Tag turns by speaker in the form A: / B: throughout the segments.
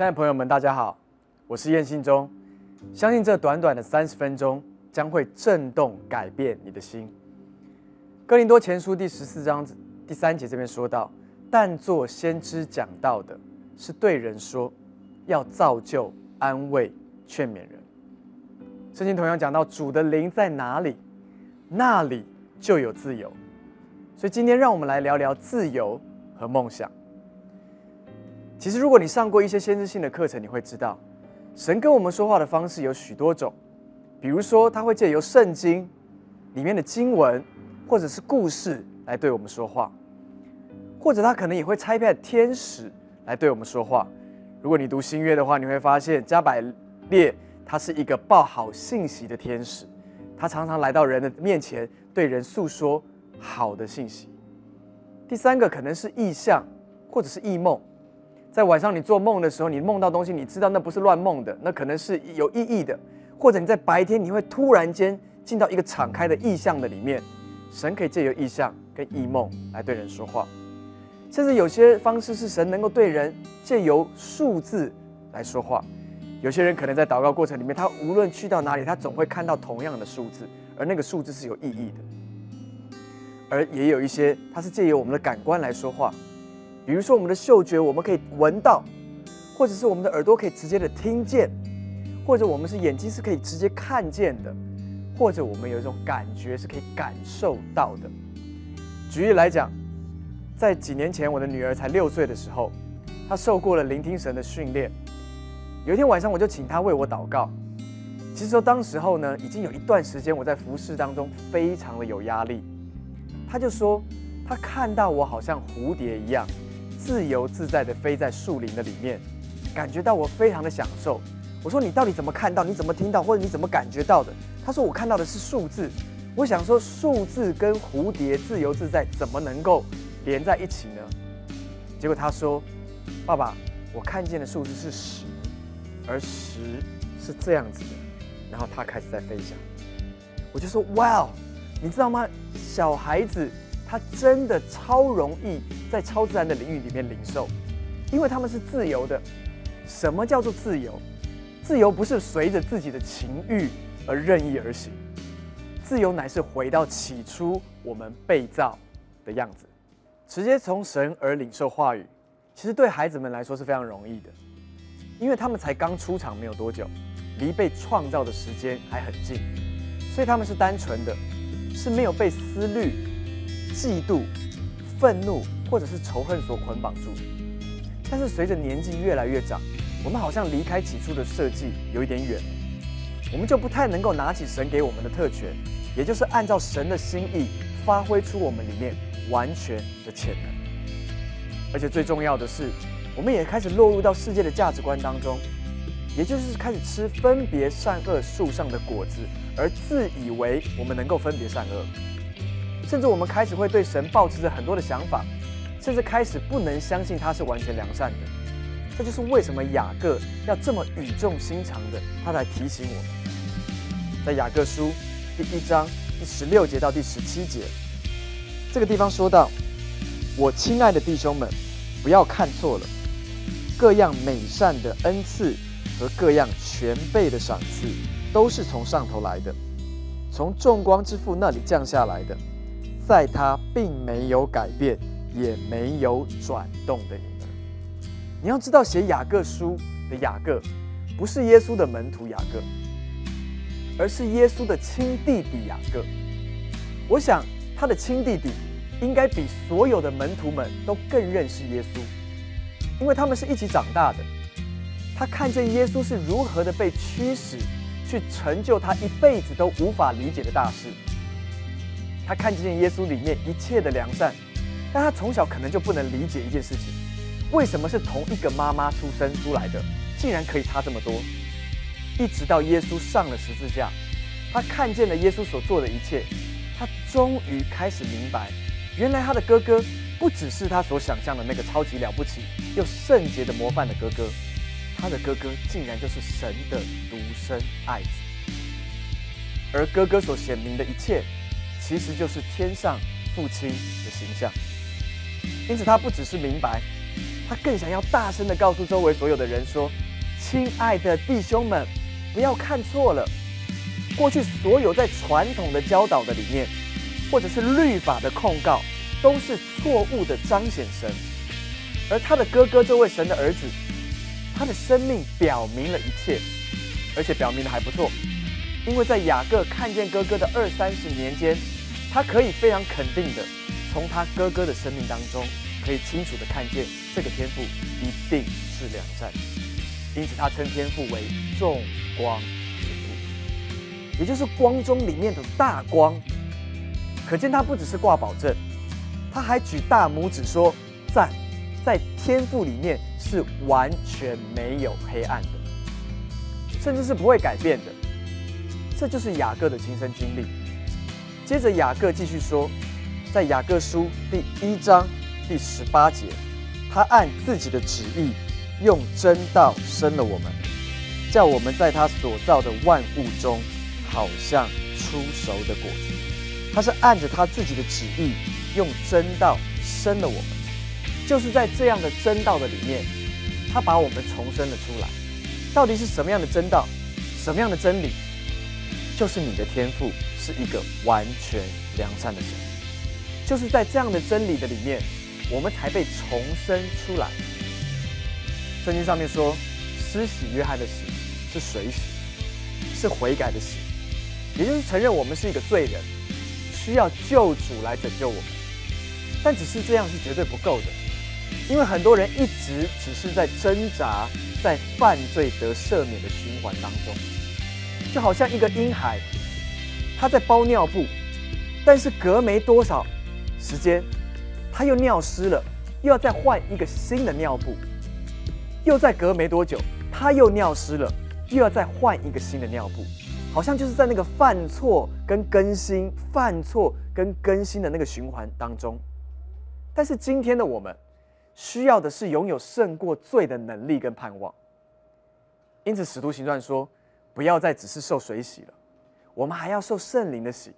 A: 亲爱的朋友们，大家好，我是燕信忠。相信这短短的三十分钟将会震动、改变你的心。哥林多前书第十四章第三节这边说到：“但做先知讲道的，是对人说，要造就、安慰、劝勉人。”圣经同样讲到：“主的灵在哪里，那里就有自由。”所以今天让我们来聊聊自由和梦想。其实，如果你上过一些先知性的课程，你会知道，神跟我们说话的方式有许多种。比如说，他会借由圣经里面的经文，或者是故事来对我们说话；或者他可能也会差派天使来对我们说话。如果你读新约的话，你会发现加百列他是一个报好信息的天使，他常常来到人的面前，对人诉说好的信息。第三个可能是意象，或者是异梦。在晚上你做梦的时候，你梦到东西，你知道那不是乱梦的，那可能是有意义的。或者你在白天，你会突然间进到一个敞开的意象的里面，神可以借由意象跟异梦来对人说话。甚至有些方式是神能够对人借由数字来说话。有些人可能在祷告过程里面，他无论去到哪里，他总会看到同样的数字，而那个数字是有意义的。而也有一些，他是借由我们的感官来说话。比如说，我们的嗅觉，我们可以闻到；或者是我们的耳朵可以直接的听见；或者我们是眼睛是可以直接看见的；或者我们有一种感觉是可以感受到的。举例来讲，在几年前，我的女儿才六岁的时候，她受过了聆听神的训练。有一天晚上，我就请她为我祷告。其实说当时候呢，已经有一段时间我在服侍当中非常的有压力。她就说，她看到我好像蝴蝶一样。自由自在的飞在树林的里面，感觉到我非常的享受。我说你到底怎么看到？你怎么听到？或者你怎么感觉到的？他说我看到的是数字。我想说数字跟蝴蝶自由自在怎么能够连在一起呢？结果他说，爸爸，我看见的数字是十，而十是这样子的。然后他开始在飞翔，我就说哇，你知道吗？小孩子。他真的超容易在超自然的领域里面领受，因为他们是自由的。什么叫做自由？自由不是随着自己的情欲而任意而行，自由乃是回到起初我们被造的样子，直接从神而领受话语。其实对孩子们来说是非常容易的，因为他们才刚出场没有多久，离被创造的时间还很近，所以他们是单纯的，是没有被思虑。嫉妒、愤怒或者是仇恨所捆绑住，但是随着年纪越来越长，我们好像离开起初的设计有一点远，我们就不太能够拿起神给我们的特权，也就是按照神的心意发挥出我们里面完全的潜能。而且最重要的是，我们也开始落入到世界的价值观当中，也就是开始吃分别善恶树上的果子，而自以为我们能够分别善恶。甚至我们开始会对神抱持着很多的想法，甚至开始不能相信他是完全良善的。这就是为什么雅各要这么语重心长的，他来提醒我们，在雅各书第一章第十六节到第十七节这个地方说到：“我亲爱的弟兄们，不要看错了，各样美善的恩赐和各样全备的赏赐，都是从上头来的，从众光之父那里降下来的。”在他并没有改变，也没有转动的影儿。你要知道，写雅各书的雅各，不是耶稣的门徒雅各，而是耶稣的亲弟弟雅各。我想，他的亲弟弟应该比所有的门徒们都更认识耶稣，因为他们是一起长大的。他看见耶稣是如何的被驱使，去成就他一辈子都无法理解的大事。他看见耶稣里面一切的良善，但他从小可能就不能理解一件事情：为什么是同一个妈妈出生出来的，竟然可以差这么多？一直到耶稣上了十字架，他看见了耶稣所做的一切，他终于开始明白，原来他的哥哥不只是他所想象的那个超级了不起又圣洁的模范的哥哥，他的哥哥竟然就是神的独生爱子，而哥哥所显明的一切。其实就是天上父亲的形象，因此他不只是明白，他更想要大声的告诉周围所有的人说：“亲爱的弟兄们，不要看错了，过去所有在传统的教导的里面，或者是律法的控告，都是错误的彰显神。而他的哥哥这位神的儿子，他的生命表明了一切，而且表明的还不错，因为在雅各看见哥哥的二三十年间，他可以非常肯定的从他哥哥的生命当中。”可以清楚的看见，这个天赋一定是良善，因此他称天赋为众光之父，也就是光中里面的大光。可见他不只是挂保证，他还举大拇指说赞，在天赋里面是完全没有黑暗的，甚至是不会改变的。这就是雅各的亲身经历。接着雅各继续说，在雅各书第一章。第十八节，他按自己的旨意，用真道生了我们，叫我们在他所造的万物中，好像出熟的果子。他是按着他自己的旨意，用真道生了我们，就是在这样的真道的里面，他把我们重生了出来。到底是什么样的真道，什么样的真理？就是你的天赋是一个完全良善的神，就是在这样的真理的里面。我们才被重生出来。圣经上面说，施洗约翰的洗是水洗，是悔改的洗，也就是承认我们是一个罪人，需要救主来拯救我们。但只是这样是绝对不够的，因为很多人一直只是在挣扎，在犯罪得赦免的循环当中，就好像一个婴孩，他在包尿布，但是隔没多少时间。他又尿湿了，又要再换一个新的尿布，又再隔没多久，他又尿湿了，又要再换一个新的尿布，好像就是在那个犯错跟更新、犯错跟更新的那个循环当中。但是今天的我们，需要的是拥有胜过罪的能力跟盼望。因此，使徒行传说，不要再只是受水洗了，我们还要受圣灵的洗，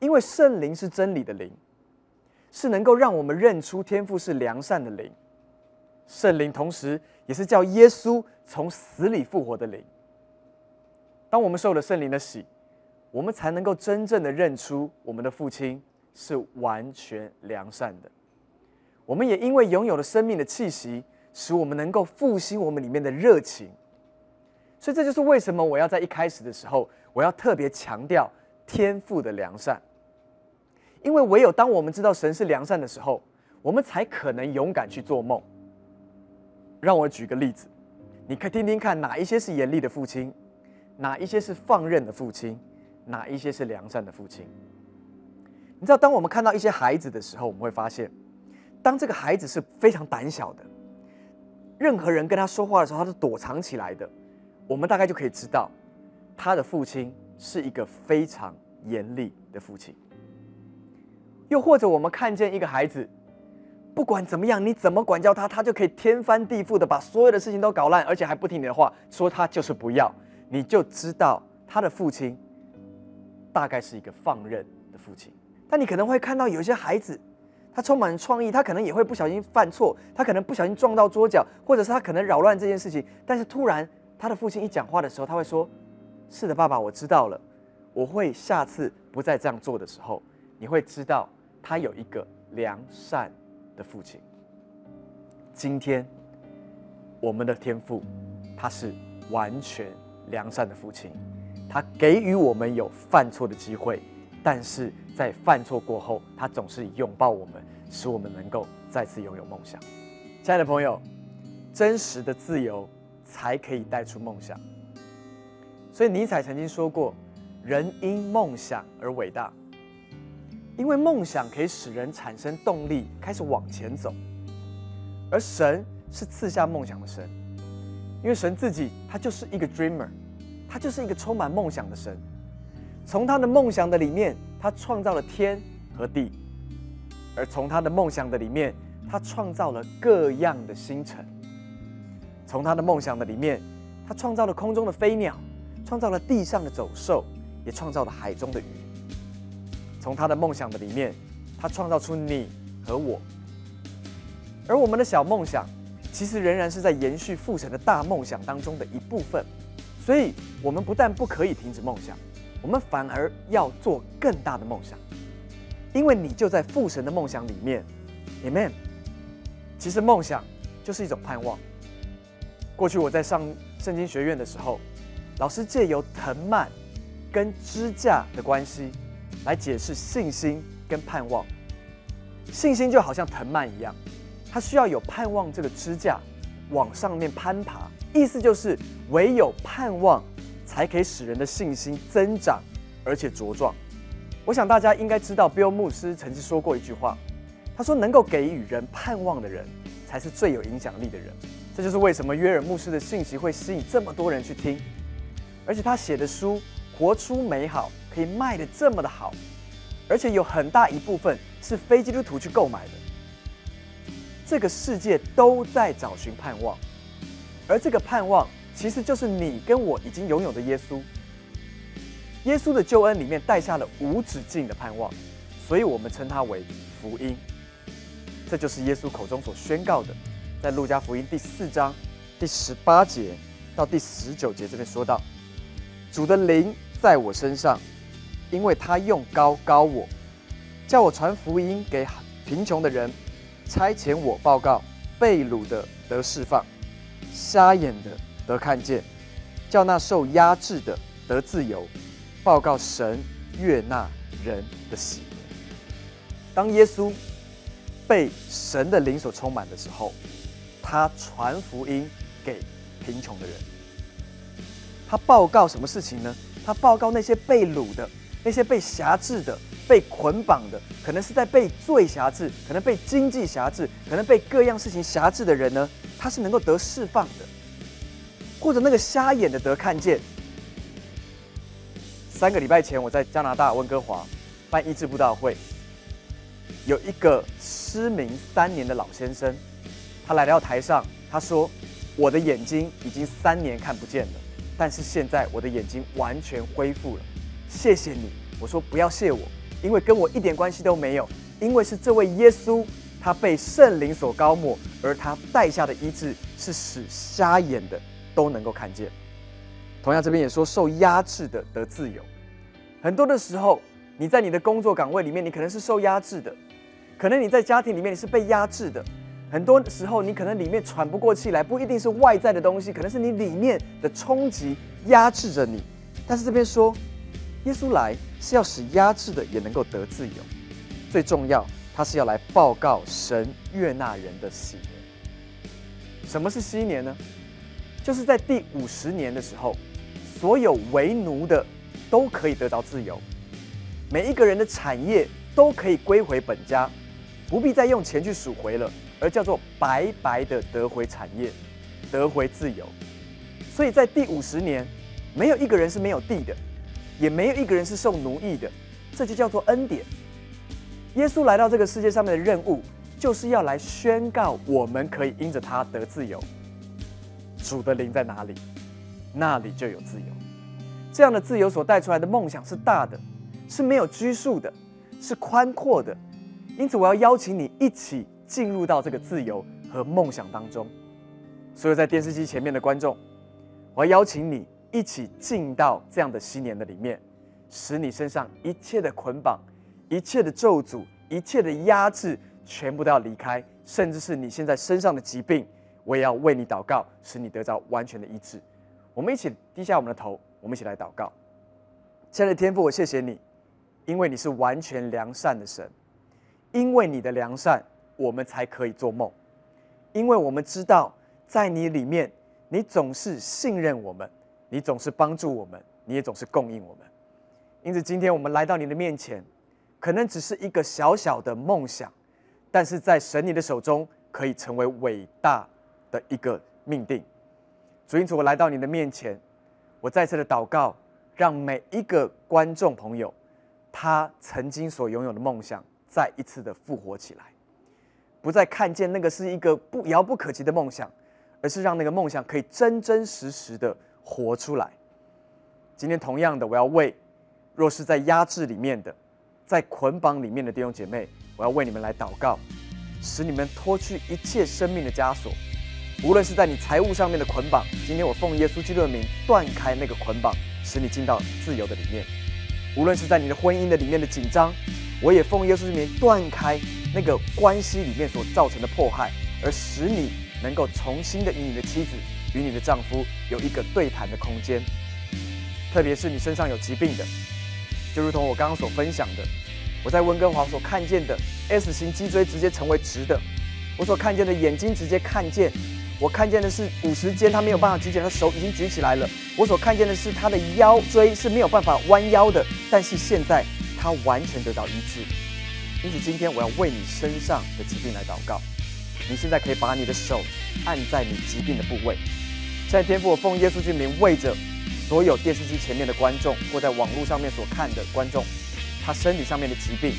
A: 因为圣灵是真理的灵。是能够让我们认出天父是良善的灵，圣灵同时也是叫耶稣从死里复活的灵。当我们受了圣灵的洗，我们才能够真正的认出我们的父亲是完全良善的。我们也因为拥有了生命的气息，使我们能够复兴我们里面的热情。所以这就是为什么我要在一开始的时候，我要特别强调天赋的良善。因为唯有当我们知道神是良善的时候，我们才可能勇敢去做梦。让我举个例子，你可以听听看，哪一些是严厉的父亲，哪一些是放任的父亲，哪一些是良善的父亲。你知道，当我们看到一些孩子的时候，我们会发现，当这个孩子是非常胆小的，任何人跟他说话的时候，他是躲藏起来的，我们大概就可以知道，他的父亲是一个非常严厉的父亲。又或者，我们看见一个孩子，不管怎么样，你怎么管教他，他就可以天翻地覆的把所有的事情都搞烂，而且还不听你的话，说他就是不要，你就知道他的父亲大概是一个放任的父亲。但你可能会看到有些孩子，他充满创意，他可能也会不小心犯错，他可能不小心撞到桌角，或者是他可能扰乱这件事情。但是突然他的父亲一讲话的时候，他会说：“是的，爸爸，我知道了，我会下次不再这样做的时候，你会知道。”他有一个良善的父亲。今天，我们的天父，他是完全良善的父亲，他给予我们有犯错的机会，但是在犯错过后，他总是拥抱我们，使我们能够再次拥有梦想。亲爱的朋友，真实的自由才可以带出梦想。所以尼采曾经说过：“人因梦想而伟大。”因为梦想可以使人产生动力，开始往前走，而神是赐下梦想的神，因为神自己他就是一个 dreamer，他就是一个充满梦想的神。从他的梦想的里面，他创造了天和地，而从他的梦想的里面，他创造了各样的星辰。从他的梦想的里面，他创造了空中的飞鸟，创造了地上的走兽，也创造了海中的鱼。从他的梦想的里面，他创造出你和我，而我们的小梦想其实仍然是在延续父神的大梦想当中的一部分。所以，我们不但不可以停止梦想，我们反而要做更大的梦想，因为你就在父神的梦想里面，Amen。其实梦想就是一种盼望。过去我在上圣经学院的时候，老师借由藤蔓跟支架的关系来解释信心跟盼望。信心就好像藤蔓一样，它需要有盼望这个支架往上面攀爬，意思就是唯有盼望才可以使人的信心增长而且茁壮。我想大家应该知道，Bill 牧师曾经说过一句话，他说：“能够给予人盼望的人，才是最有影响力的人。”这就是为什么约尔牧师的信息会吸引这么多人去听，而且他写的书《活出美好》可以卖的这么的好，而且有很大一部分是非基督徒去购买的。这个世界都在找寻盼望，而这个盼望其实就是你跟我已经拥有的耶稣。耶稣的救恩里面带下了无止境的盼望，所以我们称它为福音。这就是耶稣口中所宣告的。在路加福音第四章第十八节到第十九节这边说到，主的灵在我身上，因为他用高高我，叫我传福音给贫穷的人，差遣我报告被掳的得释放，瞎眼的得看见，叫那受压制的得自由，报告神悦纳人的喜。当耶稣被神的灵所充满的时候。他传福音给贫穷的人，他报告什么事情呢？他报告那些被掳的、那些被辖制的、被捆绑的，可能是在被罪辖制，可能被经济辖制，可能被各样事情辖制的人呢？他是能够得释放的，或者那个瞎眼的得看见。三个礼拜前，我在加拿大温哥华办医治布道会，有一个失明三年的老先生。他来到台上，他说：“我的眼睛已经三年看不见了，但是现在我的眼睛完全恢复了，谢谢你。”我说：“不要谢我，因为跟我一点关系都没有，因为是这位耶稣，他被圣灵所高抹，而他带下的医治是使瞎眼的都能够看见。同样，这边也说受压制的得自由。很多的时候，你在你的工作岗位里面，你可能是受压制的，可能你在家庭里面你是被压制的。”很多时候，你可能里面喘不过气来，不一定是外在的东西，可能是你里面的冲击压制着你。但是这边说，耶稣来是要使压制的也能够得自由。最重要，他是要来报告神悦纳人的喜年。什么是禧年呢？就是在第五十年的时候，所有为奴的都可以得到自由，每一个人的产业都可以归回本家，不必再用钱去赎回了。而叫做白白的得回产业，得回自由。所以在第五十年，没有一个人是没有地的，也没有一个人是受奴役的，这就叫做恩典。耶稣来到这个世界上面的任务，就是要来宣告我们可以因着他得自由。主的灵在哪里，那里就有自由。这样的自由所带出来的梦想是大的，是没有拘束的，是宽阔的。因此，我要邀请你一起。进入到这个自由和梦想当中，所有在电视机前面的观众，我要邀请你一起进到这样的新年的里面，使你身上一切的捆绑、一切的咒诅、一切的压制，全部都要离开，甚至是你现在身上的疾病，我也要为你祷告，使你得到完全的医治。我们一起低下我们的头，我们一起来祷告。亲爱的天父，我谢谢你，因为你是完全良善的神，因为你的良善。我们才可以做梦，因为我们知道，在你里面，你总是信任我们，你总是帮助我们，你也总是供应我们。因此，今天我们来到你的面前，可能只是一个小小的梦想，但是在神你的手中，可以成为伟大的一个命定。主，因此我来到你的面前，我再次的祷告，让每一个观众朋友，他曾经所拥有的梦想，再一次的复活起来。不再看见那个是一个不遥不可及的梦想，而是让那个梦想可以真真实实的活出来。今天同样的，我要为若是在压制里面的，在捆绑里面的弟兄姐妹，我要为你们来祷告，使你们脱去一切生命的枷锁，无论是在你财务上面的捆绑，今天我奉耶稣基督的名断开那个捆绑，使你进到自由的里面；无论是在你的婚姻的里面的紧张，我也奉耶稣之名断开那个关系里面所造成的迫害，而使你能够重新的与你的妻子、与你的丈夫有一个对谈的空间。特别是你身上有疾病的，就如同我刚刚所分享的，我在温哥华所看见的 S 型脊椎直接成为直的，我所看见的眼睛直接看见。我看见的是五十肩，他没有办法举起来，他手已经举起来了。我所看见的是他的腰椎是没有办法弯腰的，但是现在他完全得到医治。因此，今天我要为你身上的疾病来祷告。你现在可以把你的手按在你疾病的部位。现在，天父，我奉耶稣之名为着所有电视机前面的观众或在网络上面所看的观众，他身体上面的疾病，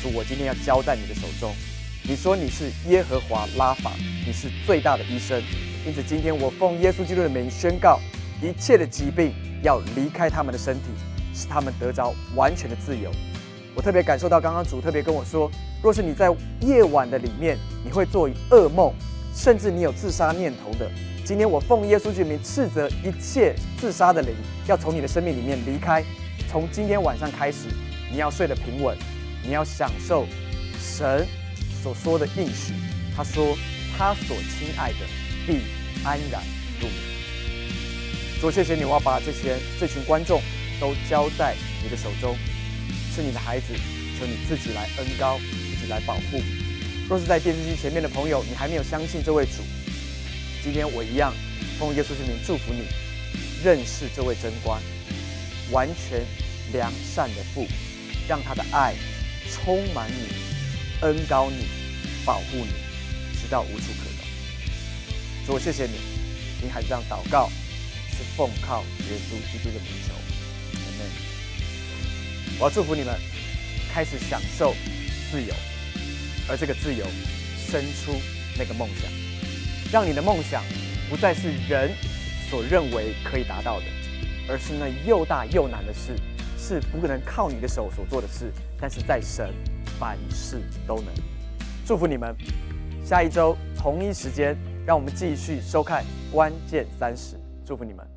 A: 主，我今天要交在你的手中。你说你是耶和华拉法，你是最大的医生，因此今天我奉耶稣基督的名宣告，一切的疾病要离开他们的身体，使他们得着完全的自由。我特别感受到，刚刚主特别跟我说，若是你在夜晚的里面，你会做噩梦，甚至你有自杀念头的，今天我奉耶稣之名斥责一切自杀的灵，要从你的生命里面离开。从今天晚上开始，你要睡得平稳，你要享受神。所说的应许，他说他所亲爱的必安然入眠。主，谢谢你，我要把这些这群观众都交在你的手中，是你的孩子，求你自己来恩高，自己来保护。若是在电视机前面的朋友，你还没有相信这位主，今天我一样奉耶稣之名祝福你，认识这位真官，完全良善的父，让他的爱充满你。恩高你，保护你，直到无处可逃。主，谢谢你，你还这样祷告，是奉靠耶稣基督的名求。我要祝福你们，开始享受自由，而这个自由生出那个梦想，让你的梦想不再是人所认为可以达到的，而是那又大又难的事，是不可能靠你的手所做的事，但是在神。凡事都能，祝福你们。下一周同一时间，让我们继续收看《关键三十》，祝福你们。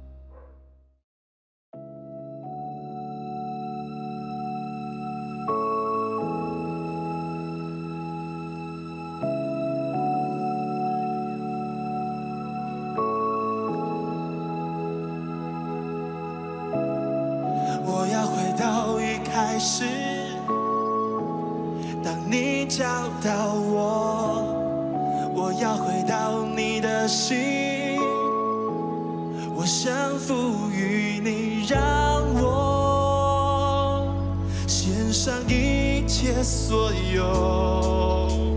B: 上一切所有。